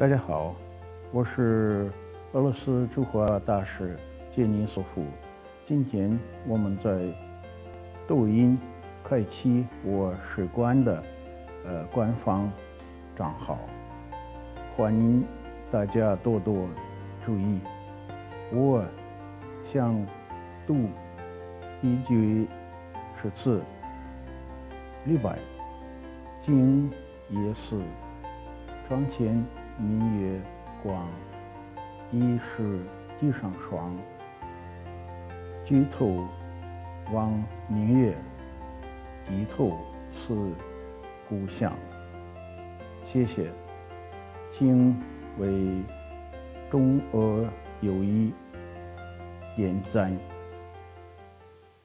大家好，我是俄罗斯驻华大使杰尼索夫。今天我们在抖音开启我使馆的呃官方账号，欢迎大家多多注意。我想读一句诗词：李白，今夜思窗前。明月光，疑是地上霜。举头望明月，低头思故乡。谢谢，请为中俄友谊点赞。